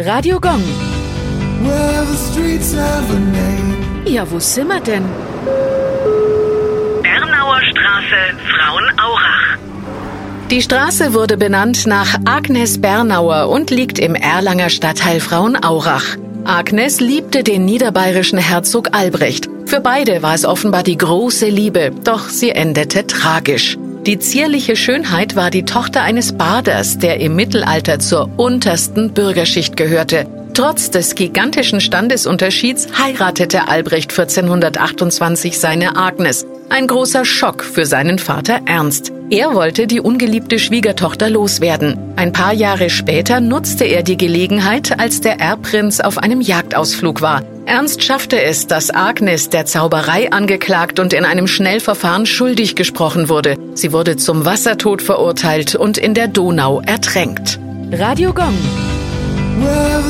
Radio Gong. Well, the streets have a name. Ja, wo sind wir denn? Bernauer Straße, Frauenaurach. Die Straße wurde benannt nach Agnes Bernauer und liegt im Erlanger Stadtteil Frauenaurach. Agnes liebte den niederbayerischen Herzog Albrecht. Für beide war es offenbar die große Liebe, doch sie endete tragisch. Die zierliche Schönheit war die Tochter eines Baders, der im Mittelalter zur untersten Bürgerschicht gehörte. Trotz des gigantischen Standesunterschieds heiratete Albrecht 1428 seine Agnes. Ein großer Schock für seinen Vater Ernst. Er wollte die ungeliebte Schwiegertochter loswerden. Ein paar Jahre später nutzte er die Gelegenheit, als der Erbprinz auf einem Jagdausflug war. Ernst schaffte es, dass Agnes der Zauberei angeklagt und in einem Schnellverfahren schuldig gesprochen wurde. Sie wurde zum Wassertod verurteilt und in der Donau ertränkt. Radio Gong. Well,